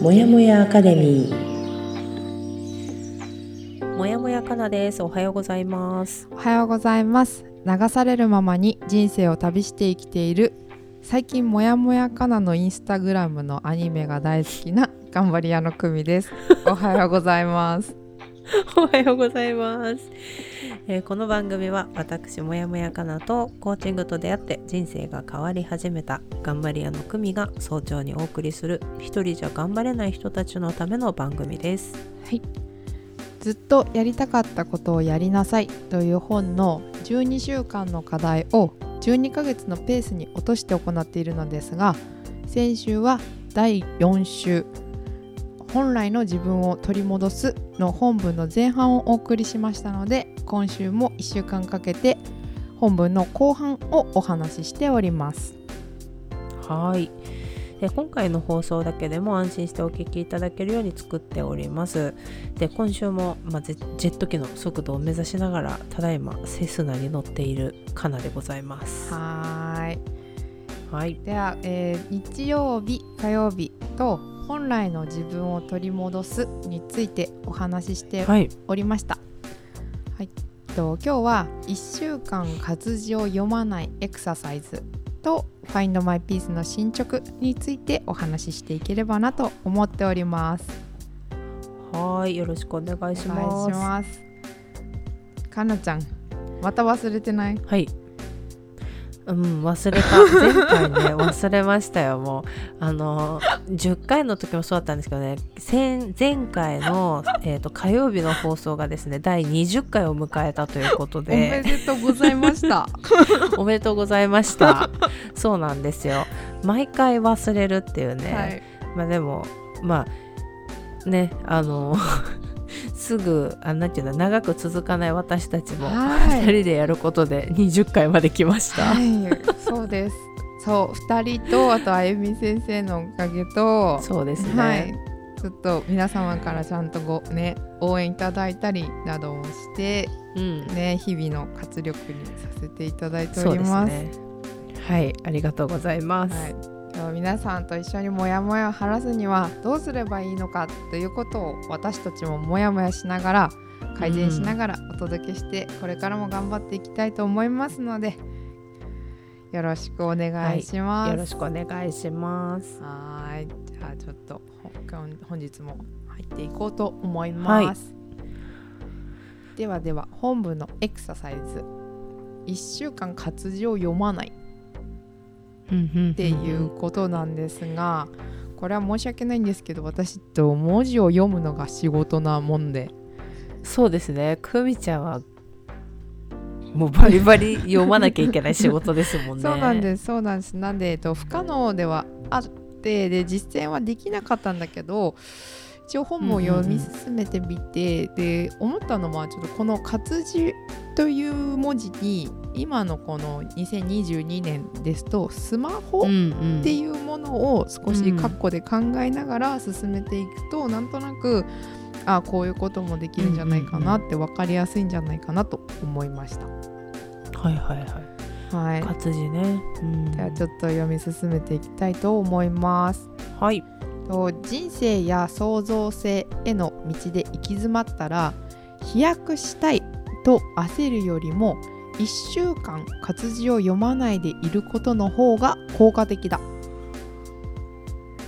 もやもやアカデミー。もやもやかなです。おはようございます。おはようございます。流されるままに人生を旅して生きている。最近もやもやかなのインスタグラムのアニメが大好きな頑張り屋の久美です。おはようございます おはようございます、えー、この番組は私もやもやかなとコーチングと出会って人生が変わり始めた頑張り屋の久美が早朝にお送りする一人じゃ頑張れない人たちのための番組です。はい。ずっとやりたかったことをやりなさいという本の12週間の課題を12ヶ月のペースに落として行っているのですが先週は第4週本来の自分を取り戻すの本文の前半をお送りしましたので今週も1週間かけて本文の後半をお話ししております。はい。で今回の放送だけでも安心してお聞きいただけるように作っております。で今週も、まあ、ジェット機の速度を目指しながらただいまセスナに乗っているカナでございます。はい。はい。では、えー、日曜日火曜日と本来の自分を取り戻すについてお話ししておりました。はい、はい、と今日は1週間活字を読まないエクササイズと Find My Peace の進捗についてお話ししていければなと思っております。はいよろしくお願いします。ますかなちゃんまた忘れてない？はいうん忘れた。前回ね 忘れましたよもう。あの10回の時もそうだったんですけどね前回の、えーと、火曜日の放送がですね第20回を迎えたということで。おめでとうございました。おめでとうございました。そうなんですよ。毎回忘れるっていうね、はい、まあでもまあねあのすぐあなんていうの長く続かない私たちも2人でやることで20回まで来ました。はい、そうです。そう2人とあとあゆみ先生のおかげとそうですね、はい、ちょっと皆様からちゃんとご、ね、応援いただいたりなどをして、うん。ね、日々の活力にさせていただいております。ね、はいありがとうございます。はい皆さんと一緒にモヤモヤを晴らすにはどうすればいいのかということを私たちもモヤモヤしながら改善しながらお届けして、これからも頑張っていきたいと思いますのでよろしくお願いします、はい、よろしくお願いしますはいじゃあちょっと本日も入っていこうと思います、はい、ではでは本部のエクササイズ。1週間活字を読まないっていうことなんですがこれは申し訳ないんですけど私と文字を読むのが仕事なもんで。そうですね。久美ちゃんはもうバリバリ読まなきゃいけない仕事ですもんね。そうなんですそうなんです。なんで、えっと、不可能ではあってで実践はできなかったんだけど一応本も読み進めてみて、うんうん、で思ったのはちょっとこの活字という文字に今のこの2022年ですとスマホっていうものを少し括弧で考えながら進めていくと、うん、なんとなくあこういうこともできるんじゃないかなって分かりやすいんじゃないかなと思いました。はいはいはい。はい、活字ね、うん、ではちょっと読み進めていきたいと思います。はい。と人生や創造性への道で行き詰まったら飛躍したいと焦るよりも1週間活字を読まないでいることの方が効果的だ。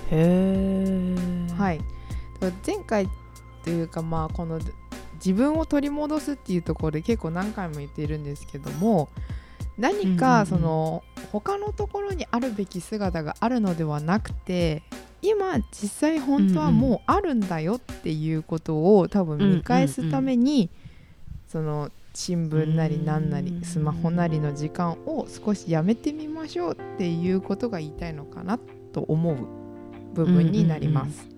へー。はい、前回というかまあこの自分を取り戻すっていうところで結構何回も言っているんですけども何かその他のところにあるべき姿があるのではなくて今実際本当はもうあるんだよっていうことを多分見返すために、その新聞なり何なりスマホなりの時間を少しやめてみましょうっていうことが言いたいのかなと思う部分になります。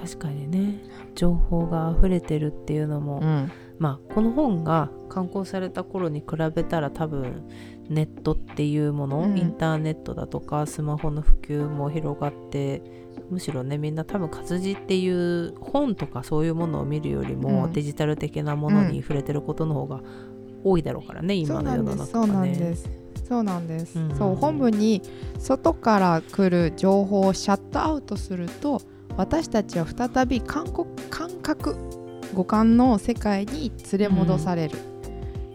確かにね。情報が溢れてるっていうのも、うん、まあこの本が刊行された頃に比べたら多分ネットっていうもの、うん、インターネットだとかスマホの普及も広がってむしろねみんな多分活字っていう本とかそういうものを見るよりも、うん、デジタル的なものに触れてることの方が多いだろうからね、今の世の中はね。そうなんです。そうなんです、うん、そう本部に外から来る情報をシャットアウトすると私たちは再び感感覚五感の世界に連れ戻される、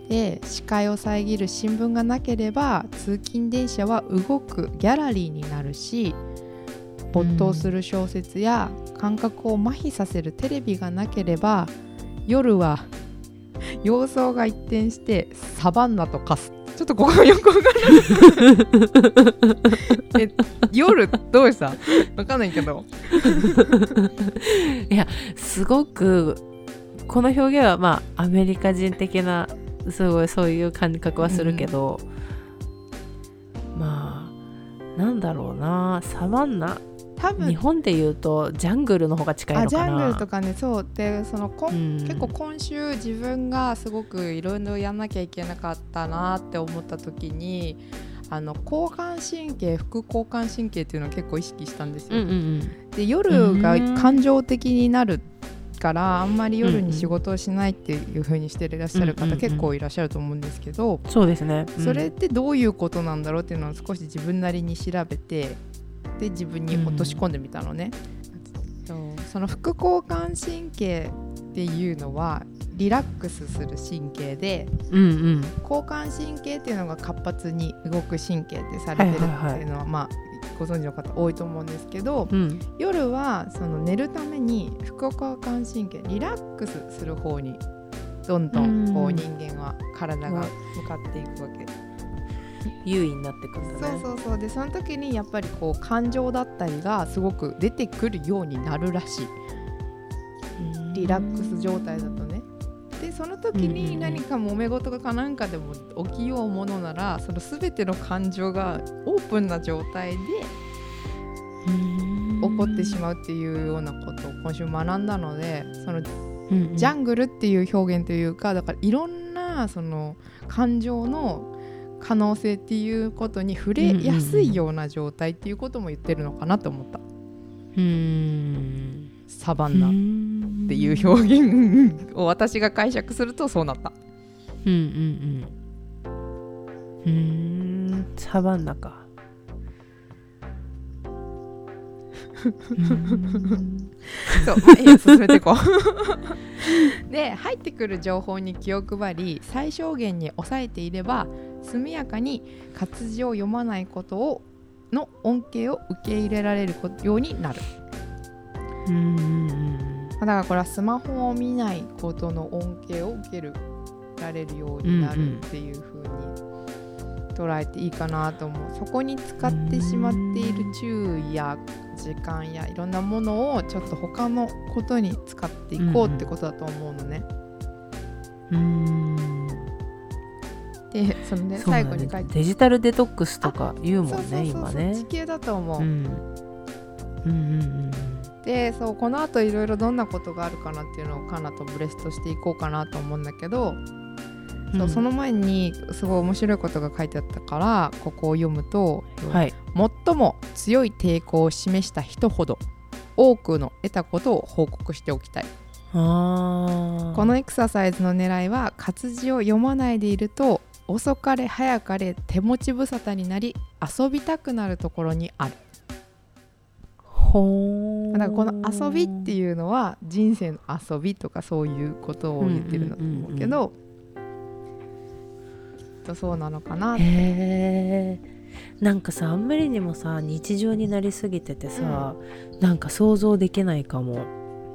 うん、で視界を遮る新聞がなければ通勤電車は動くギャラリーになるし没頭する小説や感覚を麻痺させるテレビがなければ夜は様相が一転してサバンナと化す。ちょっとここよくわからない え夜どうした？わかんないけど。いやすごくこの表現はまあアメリカ人的なすごいそういう感覚はするけど、うん、まあなんだろうなサバンナ多分日本でいうとジャングルの方が近いのかな。ジャングルとかねそう。でそのこ、うん、結構今週自分がすごくいろいろやんなきゃいけなかったなって思った時にあの交感神経副交感神経っていうのを結構意識したんですよ。うんうんうん、で夜が感情的になるからあんまり夜に仕事をしないっていう風にしていらっしゃる方、結構いらっしゃると思うんですけど、そうですね、それってどういうことなんだろうっていうのを少し自分なりに調べてで自分に落とし込んでみたのね、う。ん、その副交感神経っていうのはリラックスする神経で、うんうん、交感神経っていうのが活発に動く神経ってされてるっていうのは、まあご存知の方多いと思うんですけど、うん、夜はその寝るために副交感神経リラックスする方にどんどんこう人間は体が向かっていくわけ優位になってくるんだね。そうそうそう。でその時にやっぱりこう感情だったりがすごく出てくるようになるらしい。リラックス状態だとね。でその時に何か揉め事かなんかでも起きようものならその全ての感情がオープンな状態で起こってしまうっていうようなことを今週学んだのでそのジャングルっていう表現というかだからいろんなその感情の可能性っていうことに触れやすいような状態っていうことも言ってるのかなと思った。うんサバンナっていう表現を私が解釈するとそうなった。うんうんうん。うんサバンナか。そう、まあ、進めていこう で入ってくる情報に気を配り最小限に抑えていれば速やかに活字を読まないことをの恩恵を受け入れられるようになる。うんだからこれはスマホを見ないことの恩恵を受けるられるようになるっていう風に捉えていいかなと思うそこに使ってしまっている注意や時間やいろんなものをちょっと他のことに使っていこうってことだと思うのね。うんでそのね最後に書いて。デジタルデトックスとか言うもんね今ね。地球だと思う、うん、うんうんうんでそうこのあといろいろどんなことがあるかなっていうのをカナとブレストしていこうかなと思うんだけど、そう、うん、その前にすごい面白いことが書いてあったからここを読むと、はい、最も強い抵抗を示した人ほど多くの得たことを報告しておきたい。このエクササイズの狙いは活字を読まないでいると遅かれ早かれ手持ち無沙汰になり遊びたくなるところにある。ほだからこの遊びっていうのは人生の遊びとかそういうことを言ってるんだと思うけど、きっとそうなのかなって。なんかさあんまりにもさ日常になりすぎててさ、うん、なんか想像できないかも。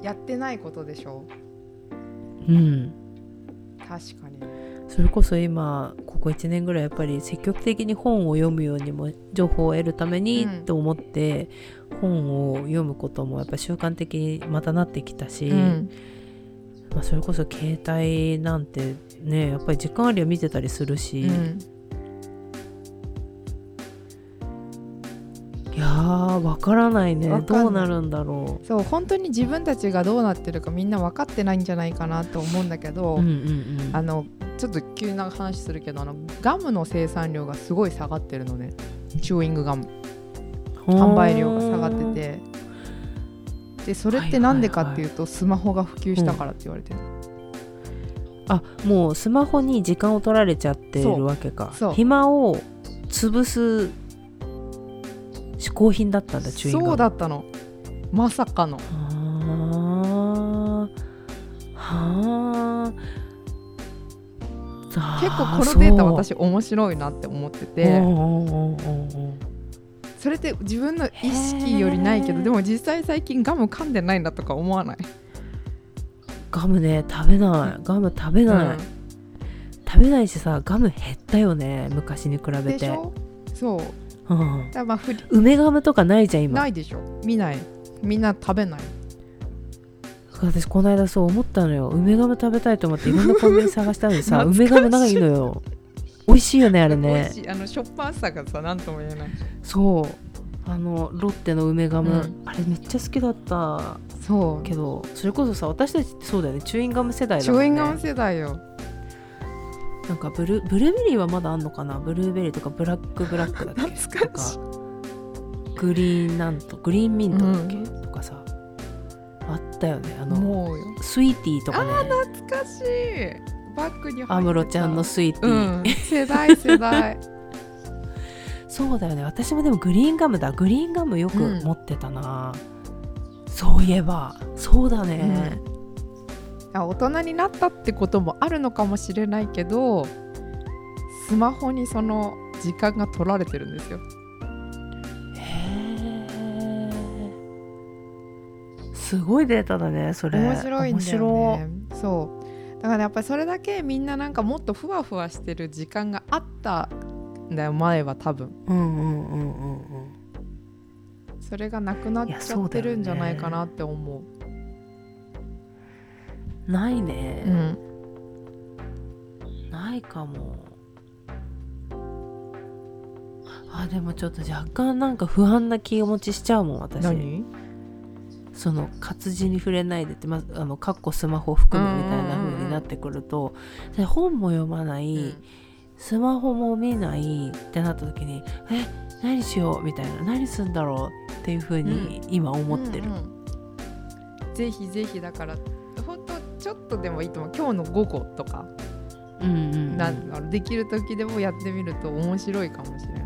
やってないことでしょ。うん。確かにそれこそ今ここ1年ぐらいやっぱり積極的に本を読むようにも情報を得るためにと思って、本を読むこともやっぱ習慣的にまたなってきたし、うん、まあ、それこそ携帯なんてねやっぱり時間ありは見てたりするし、うん、やー分からないね。どうなるんだろう。そう本当に自分たちがどうなってるかみんな分かってないんじゃないかなと思うんだけど、うんうんうん、あのちょっと急な話するけどあのガムの生産量がすごい下がってるのね。チューイングガム。販売量が下がってて。でそれって何でかっていうと、スマホが普及したからって言われてる、うん、あもうスマホに時間を取られちゃってるわけか。暇を潰す嗜好品だったんだチューインガム。そうだったの。まさかの。はあ。結構このデータ私面白いなって思ってて。それって自分の意識よりないけどでも実際最近ガム噛んでないんだとか思わない？ガムね食べない。ガム食べない、うん、食べないしさガム減ったよね昔に比べて。そう、うん、だまあ梅ガムとかないじゃん今。ないでしょ。見ない。みんな食べない。私この間そう思ったのよ。梅ガム食べたいと思っていろんなコンビニ探したのにさ 梅ガムないのよ。美味しいよね あれね。あのしょっぱさがさ何とも言えない。そう。あのロッテの梅ガム、うん、あれめっちゃ好きだった。そう。けどそれこそさ私たちってそうだよね。チューインガム世代だもんね。チューインガム世代よなんかブルブルーベリーはまだあんのかな？ブルーベリーとかブラックブラックだっけ？懐かしい。グリーンなんとグリーンミントだっけ、うん、とかさ。あったよね。あのスイーティーとかね。あ懐かしい。バッグに安室ちゃんのスイーティー、うん、世代世代。そうだよね。私もでもグリーンガムだ。グリーンガムよく持ってたな、うん、そういえば。そうだね、うん、大人になったってこともあるのかもしれないけどスマホにその時間が取られてるんですよ。すごいデータだねそれ。面白いんだよね。そう。だからやっぱりそれだけみんななんかもっとふわふわしてる時間があったんだよ前は多分。うんうんうんうんうん。それがなくなっちゃってるんじゃないかなって思う、ね、ないね、うん、ないかも。あでもちょっと若干なんか不安な気持ちしちゃうもん私。何？その活字に触れないでって、ま、あのかっこスマホ含むみたいな風になってくると、で本も読まない、うん、スマホも見ないってなった時にえ何しようみたいな何すんだろうっていう風に今思ってる、うんうんうん、ぜひぜひだからちょっとでもいいと思う。今日の午後とか、うんうんうん、なんできる時でもやってみると面白いかもしれない。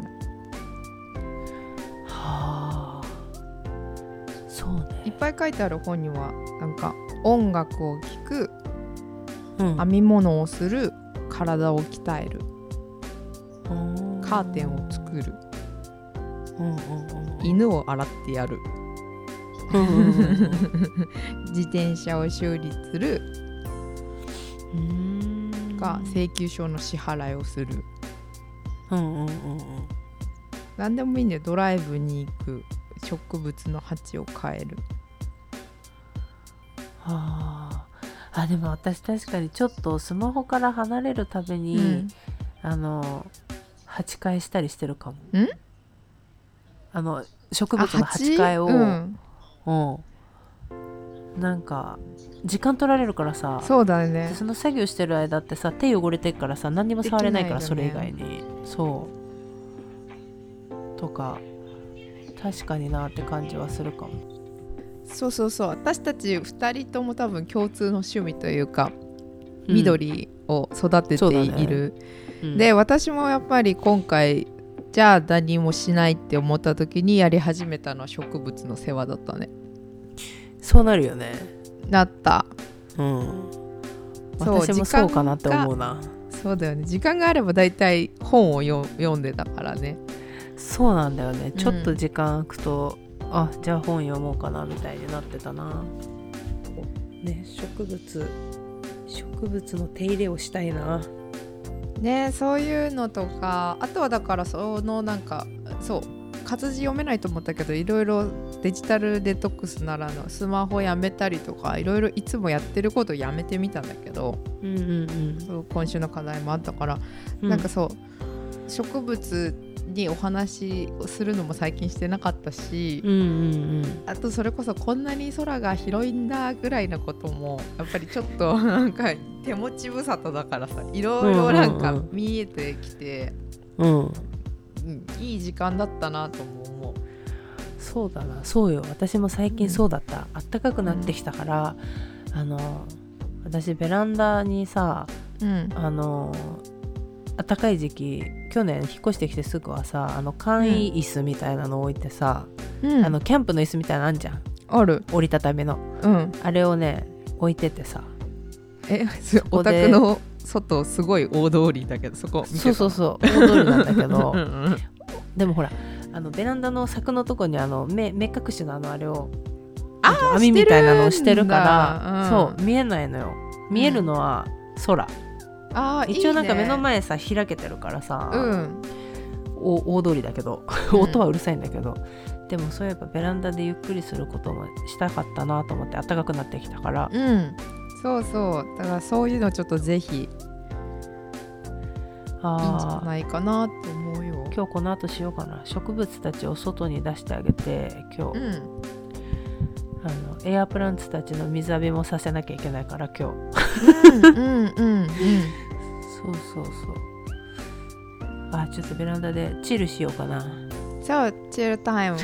いっぱい書いてある本にはなんか音楽を聴く、うん、編み物をする体を鍛える。カーテンを作る、うんうんうん、犬を洗ってやる自転車を修理する。が請求書の支払いをする、うんうんうんうん、何でもいいんだよドライブに行く植物の鉢を変える。はあ。あでも私確かにちょっとスマホから離れるために、うん、あの鉢替えしたりしてるかも。あの植物の鉢替えを、うん、うん、なんか時間取られるからさ。そうだね。その作業してる間ってさ手汚れてるからさ何にも触れないから、ね、それ以外に。そう。とか確かになって感じはするかも。そうそうそう。私たち2人とも多分共通の趣味というか、うん、緑を育てている、ね。うん、で私もやっぱり今回じゃあ何もしないって思った時にやり始めたのは植物の世話だったね。そうなるよね。なった。うん。私もそうかなって思うな。そうだよね。時間があれば大体本を読んでたからね。そうなんだよね。ちょっと時間空くと、あじゃあ本読もうかなみたいになってたな。ね植物植物の手入れをしたいなねそういうのとかあとはだからそのなんかそう活字読めないと思ったけどいろいろデジタルデトックスならのスマホやめたりとかいろいろいつもやってることをやめてみたんだけど、うんうんうん、今週の課題もあったから、うん、なんかそう植物にお話をするのも最近してなかったし、うんうんうん、あとそれこそこんなに空が広いんだぐらいのこともやっぱりちょっと なんか手持ち無沙汰だからさいろいろなんか見えてきて、うん、うん、いい時間だったなと思う。そうだな。そうよ。私も最近そうだった、うん、あったかくなってきたから、あの私ベランダにさ、うん、あの暖かい時期去年引っ越してきてすぐはさあの簡易椅子みたいなの置いてさ、うん、あのキャンプの椅子みたいなのあんじゃん。ある。折りたたみの。うん。あれをね置いててさ。えお宅の外すごい大通りだけどそこそうそうそう大通りなんだけど。うんうん。でもほらあのベランダの柵のとこにあの目目隠しのあのあれを網みたいなのをしてるからるんだ。そう見えないのよ。見えるのは空、あー一応なんか目の前さ開けてるからさ、うん。お大通りだけどうん。音はうるさいんだけど、でもそういえばベランダでゆっくりすることもしたかったなと思って暖かくなってきたから。うん。そうそう。だからそういうのちょっとぜひ。いいんじゃないかなって思うよ。今日この後しようかな。植物たちを外に出してあげて今日、うん。あのエアプランツたちの水浴びもさせなきゃいけないから今日。うんうんうんそうそうそう。あちょっとベランダでチルしようかな。そうチルタイム。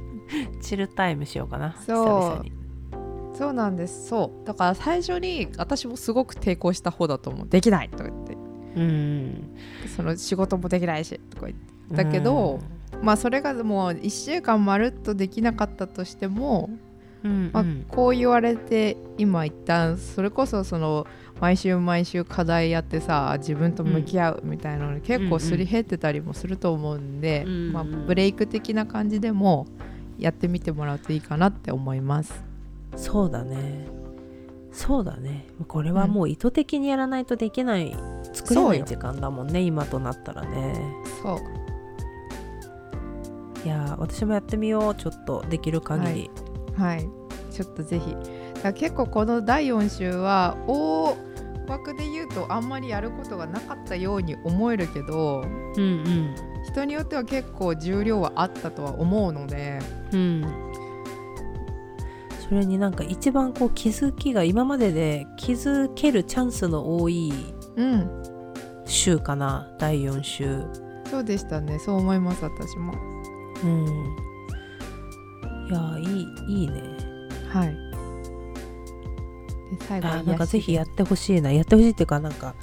チルタイムしようかな。そう。そうなんです。そう。だから最初に私もすごく抵抗した方だと思う。できないとか言って。うん。その仕事もできないしとか言って。だけどまあそれがもう1週間まるっとできなかったとしても、うんまあうん、こう言われて今一旦それこそその毎週毎週課題やってさ自分と向き合うみたいなのに結構すり減ってたりもすると思うんで、うんまあ、ブレイク的な感じでもやってみてもらうといいかなって思います。そうだね。そうだね。これはもう意図的にやらないとできない、作れそうよ。ない時間だもんね今となったらね。そう。いやー私もやってみようちょっと。できる限り、はい、ちょっとぜひ。だ結構この第4週は大枠で言うとあんまりやることがなかったように思えるけどうん、うん。人によっては結構重量はあったとは思うので。うん。それになんか一番こう気づきが今までで気づけるチャンスの多いうん。週かな第4週。そうでしたね。そう思います私も。うんいやーいいいいね。はい。で最後なんかぜひやっってほしいな。やってほしいっていうかなんか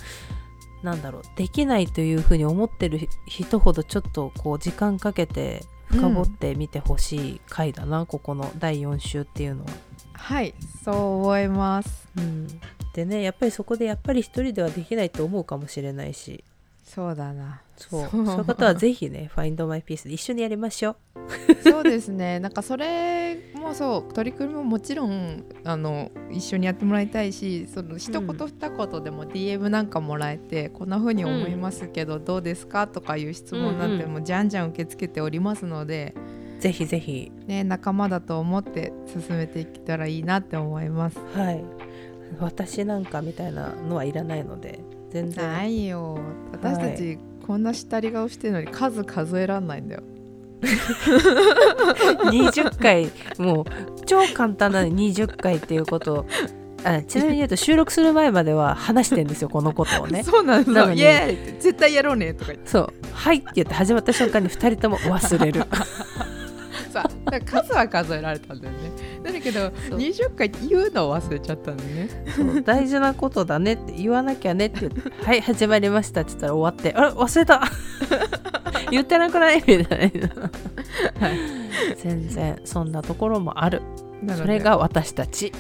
なんだろう。できないというふうに思ってる人ほどちょっとこう時間かけて深掘ってみてほしい回だな、ここの第4週っていうのは。はいそう思います。うん、でねやっぱりそこでやっぱり一人ではできないと思うかもしれないしそうだな。そう。そう。いう方はぜひね「Find My Peace」で一緒にやりましょう。そうですね。なんかそれもそう取り組みももちろんあの一緒にやってもらいたいしその一言うん。二言でも DM なんかもらえて、こんな風に思いますけど、どうですかとかいう質問なんてうんもうじゃんじゃん受け付けておりますので、ぜひぜひ。ね、仲間だと思って進めていけたらいいなって思います。はい。私なんかみたいなのはいらないので全然。ないよ。私たち、こんな下り顔してるのに数数えらんないんだよ。20回。もう超簡単な20回っていうこと。をあちなみに言うと収録する前までは話してんですよこのことをね。そうなんですよ。イエーイって絶対やろうねとか言って。そう「はい」って言って始まった瞬間に2人とも忘れる さ数は数えられたんだよね。だけどそう。20回言うのを忘れちゃったんだよね。そう。大事なことだねって言わなきゃねって言って「はい始まりました」って言ったら終わって「あれ忘れた。言ってなくない?」みたいな、はい、全然そんなところもある。それが私たち。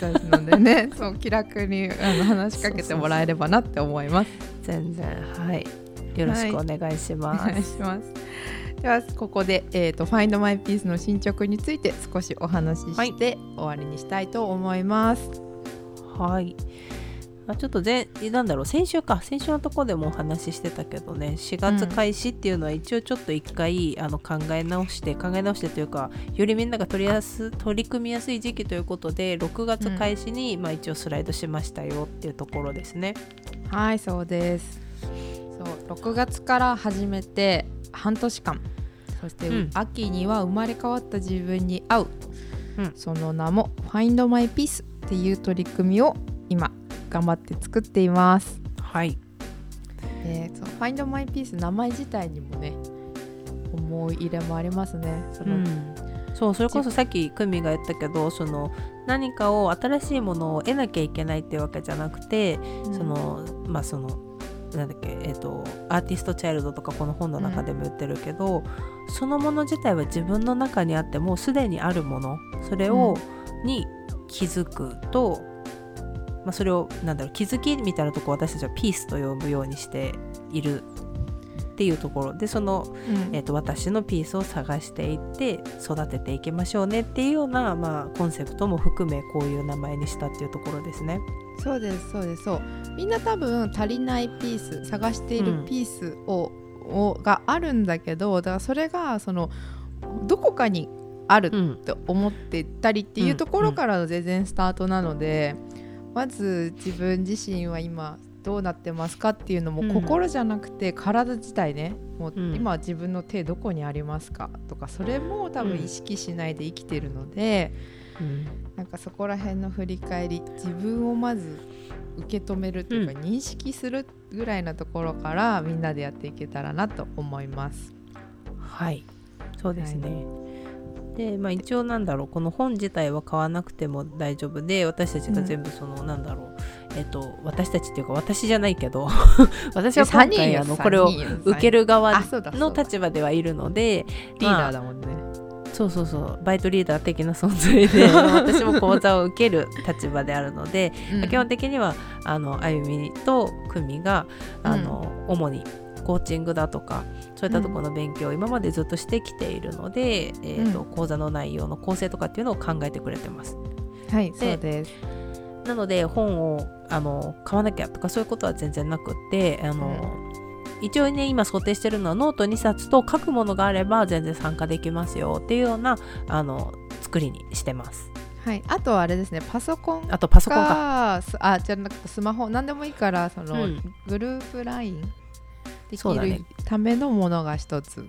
ですのでね、そう気楽にあの話しかけてもらえればなって思います。全然はい。よろしくお願いしおます、願いします。ではここで、えーと「Find My Peace」の進捗について少しお話しして終わりにしたいと思います。はい。あちょっと前なんだろう先週か先週のところでもお話ししてたけどね4月開始っていうのは一応ちょっと一回、あの考え直して考え直してというかよりみんなが取りやす取り組みやすい時期ということで6月開始に、まあ、一応スライドしましたよっていうところですね。はいそうですそう6月から始めて半年間そして、うん秋には生まれ変わった自分に合う、うんその名も「Find My Peace」っていう取り組みを今頑張って作っています。はい。でそう Find My Peace 名前自体にもね思い入れもありますね。そのうん、そうそれこそさっき久美が言ったけどその何かを新しいものを得なきゃいけないっていうわけじゃなくて、うんそのまあそのなんだっけ、えーと、アーティストチャイルドとかこの本の中でも言ってるけど、うん、そのもの自体は自分の中にあってもうすでにあるものそれを、うん、に気づくと、まあ、それをなんだろう気づきみたいなとこ私たちはピースと呼ぶようにしているっていうところでその、うん、えーと、私のピースを探していって育てていきましょうねっていうような、まあ、コンセプトも含めこういう名前にしたっていうところですね。そうですそうですそう。みんな多分足りないピース探しているピースをうん、をがあるんだけどだからそれがそのどこかにあるって思ってたりっていうところからの全然スタートなので、まず自分自身は今どうなってますかっていうのも、心じゃなくて体自体ね。もう今自分の手どこにありますか？とかそれも多分意識しないで生きてるので、うん、なんかそこら辺の振り返り自分をまず受け止めるというか、認識するぐらいなところからみんなでやっていけたらなと思います。はい。そうですね、はい。で、まあ、一応なんだろう。この本自体は買わなくても大丈夫で私たちが全部その、うん、なんだろうえっと私たちっていうか私じゃないけど 私は今回あのこれを受ける側の立場ではいるのでリーダーだもんね、まあ、そうそうそうバイトリーダー的な存在で 私も講座を受ける立場であるので、うん、基本的にはあのあゆみと久美があの、うん、主にコーチングだとかそういったところの勉強を今までずっとしてきているので、うん、えーと、講座の内容の構成とかっていうのを考えてくれてます。はいそうですなので本をあの買わなきゃとかそういうことは全然なくってあの、うん、一応ね今想定してるのはノート2冊と書くものがあれば全然参加できますよっていうようなあの作りにしてます。はい、あとはあれですねパソコンあとパソコンか。あじゃなくてスマホ何でもいいからその、うん、グループ LINE できるためのものが一つ。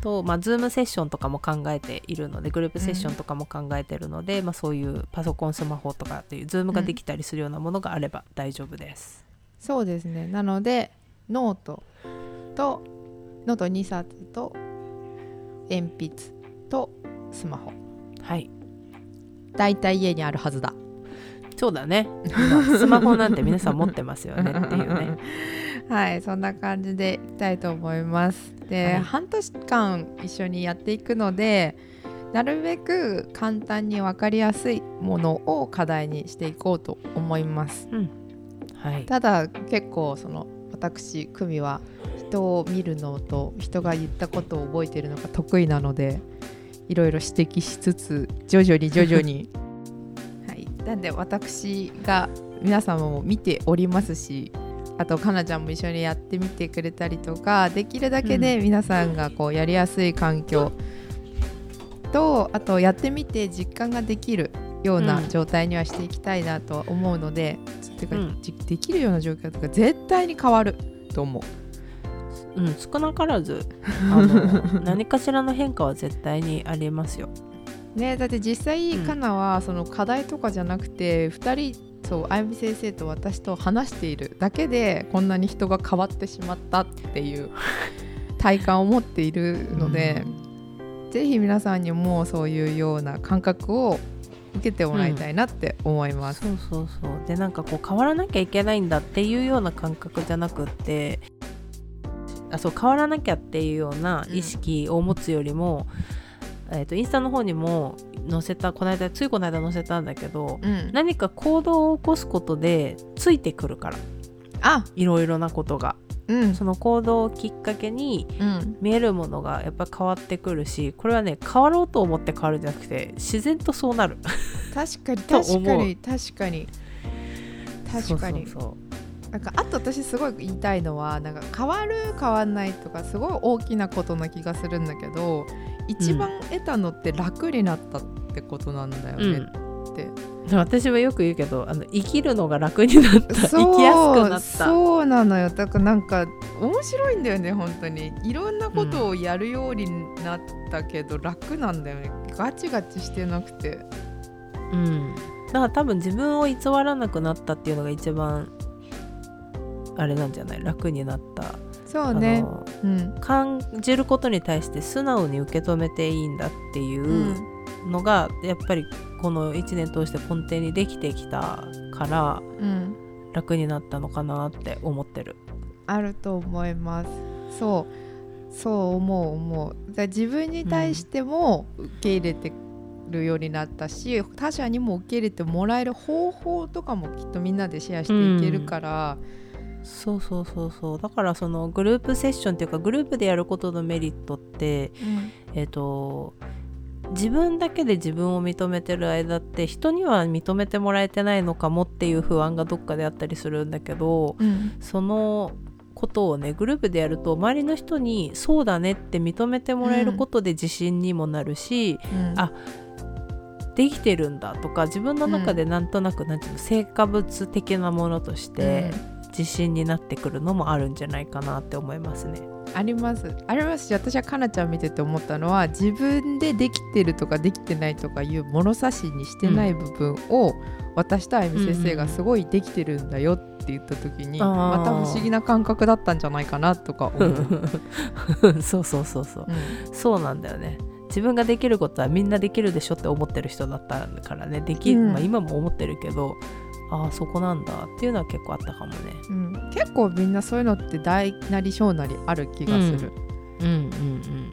と、まあ、ズームセッションとかも考えているのでグループセッションとかも考えているので、うん、まあ、そういうパソコンスマホとかっていうズームができたりするようなものがあれば大丈夫です。うん、そうですね。なのでノートとノート2冊と鉛筆とスマホ。はい。大体家にあるはずだ。そうだね。スマホなんて皆さん持ってますよねっていうね。はいそんな感じでいきたいと思いますで、はい、半年間一緒にやっていくのでなるべく簡単に分かりやすいものを課題にしていこうと思います、うん。はい、ただ結構その私久美は人を見るのと人が言ったことを覚えているのが得意なのでいろいろ指摘しつつ徐々に徐々に。はい。なんで私が皆様も見ておりますしあとかなちゃんも一緒にやってみてくれたりとかできるだけで皆さんがこうやりやすい環境とあとやってみて実感ができるような状態にはしていきたいなと思うので、うん、てか、うん、できるような状況とか絶対に変わると思う。うん、少なからず あの何かしらの変化は絶対にありますよ。ね、だって実際、かなはその課題とかじゃなくて2人そうあゆみ先生と私と話しているだけでこんなに人が変わってしまったっていう 体感を持っているので、うん、ぜひ皆さんにもそういうような感覚を受けてもらいたいなって思います、うん、そうそうそう。でなんかこう変わらなきゃいけないんだっていうような感覚じゃなくってあそう変わらなきゃっていうような意識を持つよりも、うん、えーとインスタの方にも載せたこの間ついこの間載せたんだけど、うん、何か行動を起こすことでついてくるから。あ。いろいろなことが、うん、その行動をきっかけに見えるものがやっぱ変わってくるしこれはね変わろうと思って変わるんじゃなくて自然とそうなる。確かに確かに確かに。確かに。なんかあと私すごい言いたいのはなんか変わる変わんないとかすごい大きなことな気がするんだけど一番得たのって楽になったってことなんだよねって。私はよく言うけどあの生きるのが楽になった。生きやすくなった。そうなのよ。だからなんか面白いんだよね本当に。いろんなことをやるようになったけど、うん、楽なんだよね。ガチガチしてなくて。うん。だから多分自分を偽らなくなったっていうのが一番あれなんじゃない？楽になったそうね、うん、感じることに対して素直に受け止めていいんだっていうのが、うん、やっぱりこの1年通して根底にできてきたから、うん、楽になったのかなって思ってる。あると思います。そう。そう思う思う。だ自分に対しても受け入れてるようになったし、他者にも受け入れてもらえる方法とかもきっとみんなでシェアしていけるから、うん、そうそうそうそう。だからそのグループセッションっていうかグループでやることのメリットって、うん、えっ、ー、と自分だけで自分を認めてる間って人には認めてもらえてないのかもっていう不安がどっかであったりするんだけど、うん、そのことをねグループでやると周りの人にそうだねって認めてもらえることで自信にもなるし、うん、あできてるんだとか自分の中でなんとなく、うん、なんていうの成果物的なものとして自信になってくるのもあるんじゃないかなって思いますね。あります。ありますし私はかなちゃん見てて思ったのは自分でできてるとかできてないとかいう物差しにしてない部分を、うん、私とあゆみ先生がすごいできてるんだよって言った時に、うん、また不思議な感覚だったんじゃないかなとか思う。そうそうそうそう、うん、そうなんだよね。自分ができることはみんなできるでしょって思ってる人だったからね。でき、まあ、今も思ってるけどああそこなんだっていうのは結構あったかもね、うん、結構みんなそういうのって大なり小なりある気がする、うん、うんうんうん。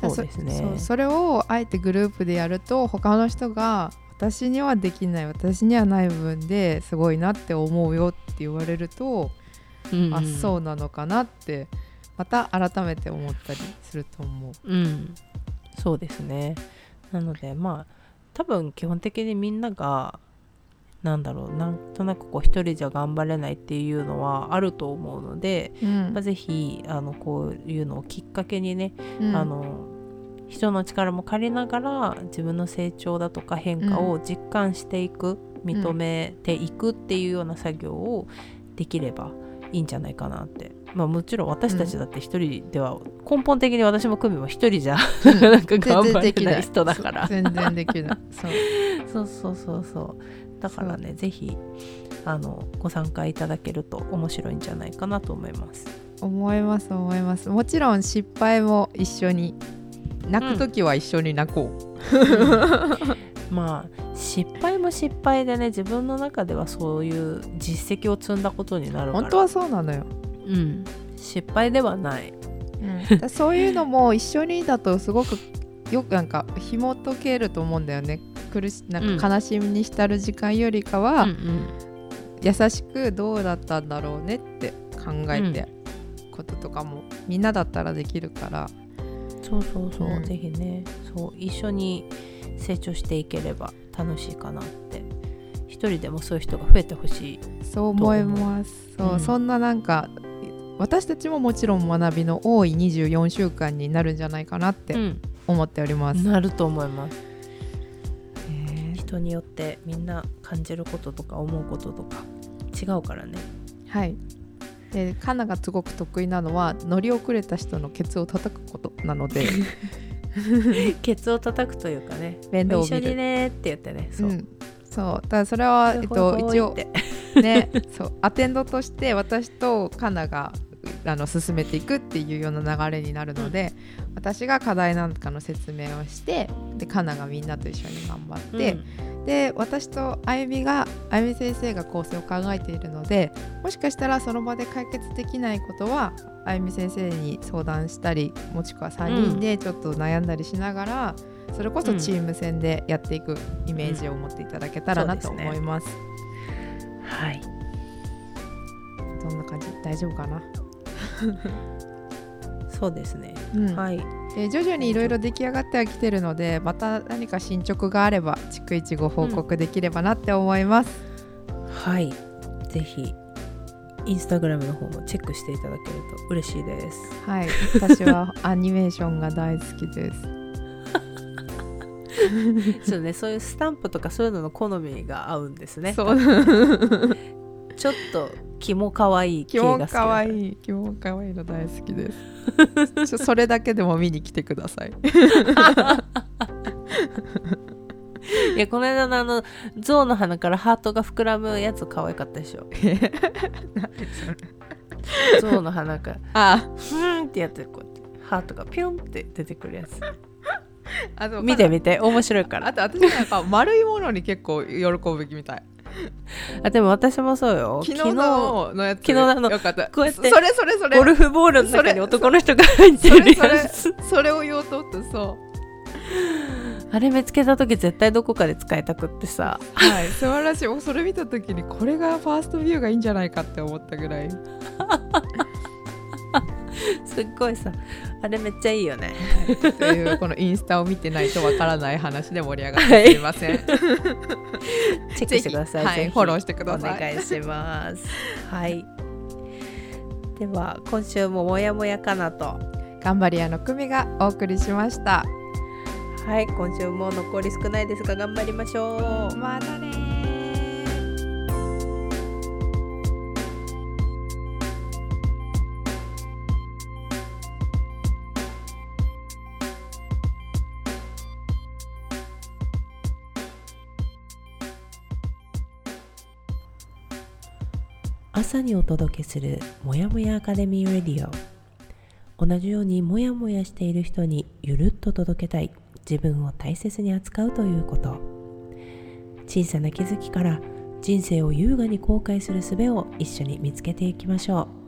そうですね。それをあえてグループでやると他の人が私にはできない私にはない部分ですごいなって思うよって言われると、うんうん、あそうなのかなってまた改めて思ったりすると思う。うん、そうですね。なのでまあ多分基本的にみんながなんだろうなんとなくこう一人じゃ頑張れないっていうのはあると思うので、うん、まあ、ぜひあのこういうのをきっかけにね、うん、あの人の力も借りながら自分の成長だとか変化を実感していく、うん、認めていくっていうような作業をできればいいんじゃないかなって。まあ、もちろん私たちだって一人では、根本的に私も久美も一人じゃ、なんか頑張れない人だから。全然できない。そう そうそうそうだからね是非あのご参加いただけると面白いんじゃないかなと思います。思います思います。もちろん失敗も一緒に泣く時は一緒に泣こう、うん、まあ失敗も失敗でね自分の中ではそういう実績を積んだことになるから。本当はそうなのよ。うん。失敗ではない、うん、そういうのも一緒にだとすごくよくなんか紐解けると思うんだよね苦しなんか悲しみに浸る時間よりかは、うんうん、優しくどうだったんだろうねって考えて、こととかもみんなだったらできるから。そうそうそう、うん、ぜひねそう一緒に成長していければ楽しいかなって。一人でもそういう人が増えてほしい。そう思います。そう、うん、そんななんか私たちももちろん学びの多い24週間になるんじゃないかなって思っております、なると思います人によってみんな感じることとか思うこととか違うからね。はい。でカナがすごく得意なのは乗り遅れた人のケツを叩くことなので。ケツを叩くというかね面倒一緒にねって言ってねそう、うん、そう。だからそれは、えっと、一応ねそう。アテンドとして私とカナがあの進めていくっていうような流れになるので、うん、私が課題なんかの説明をしてでカナがみんなと一緒に頑張って、うん、で私とあゆみがあゆみ先生が構成を考えているのでもしかしたらその場で解決できないことはあゆみ先生に相談したりもしくは3人でちょっと悩んだりしながら、うん、それこそチーム戦でやっていくイメージを持っていただけたらなと思います。すね、はい。どんな感じ？大丈夫かな？そうですね、うん、はい。で徐々にいろいろ出来上がってはきてるのでまた何か進捗があれば逐一ご報告できればなって思います、うん、はい。ぜひインスタグラムの方もチェックしていただけると嬉しいです。はい。私は アニメーションが大好きです。そうね。そういうスタンプとかそういうのの好みが合うんですね。そう。ちょっとキモかわいい系が好きかわいい。キモかわいいの大好きです。それだけでも見に来てください。いやこの間のあの象の鼻からハートが膨らむやつ可愛かったでしょ。象の鼻から。あ。ふーんってやってこうやってハートがピュンって出てくるやつ。あ見て見て面白いから。あと私なんか丸いものに結構喜ぶみたい あでも私もそうよ。昨日ののやつ昨日のあのよかった。こうやってそれそれそれ。ゴルフボールの中に男の人が入ってるそれやつそれを言おうと思ったそう。あれ見つけた時絶対どこかで使いたくってさ。はい。素晴らしいそれ見た時にこれがファーストビューがいいんじゃないかって思ったぐらい すっごいさあれめっちゃいいよね。というこのインスタを見てないとわからない話で盛り上がってすみません、チェックしてくださいはいフォローしてください。お願いします。はい。では今週ももやもやかなと。頑張り屋の久美がお送りしました。はい今週も残り少ないですが頑張りましょう。またね朝にお届けするもやもやアカデミーレディオ。同じようにもやもやしている人にゆるっと届けたい。自分を大切に扱うということ。小さな気づきから人生を優雅に後悔する術を一緒に見つけていきましょう。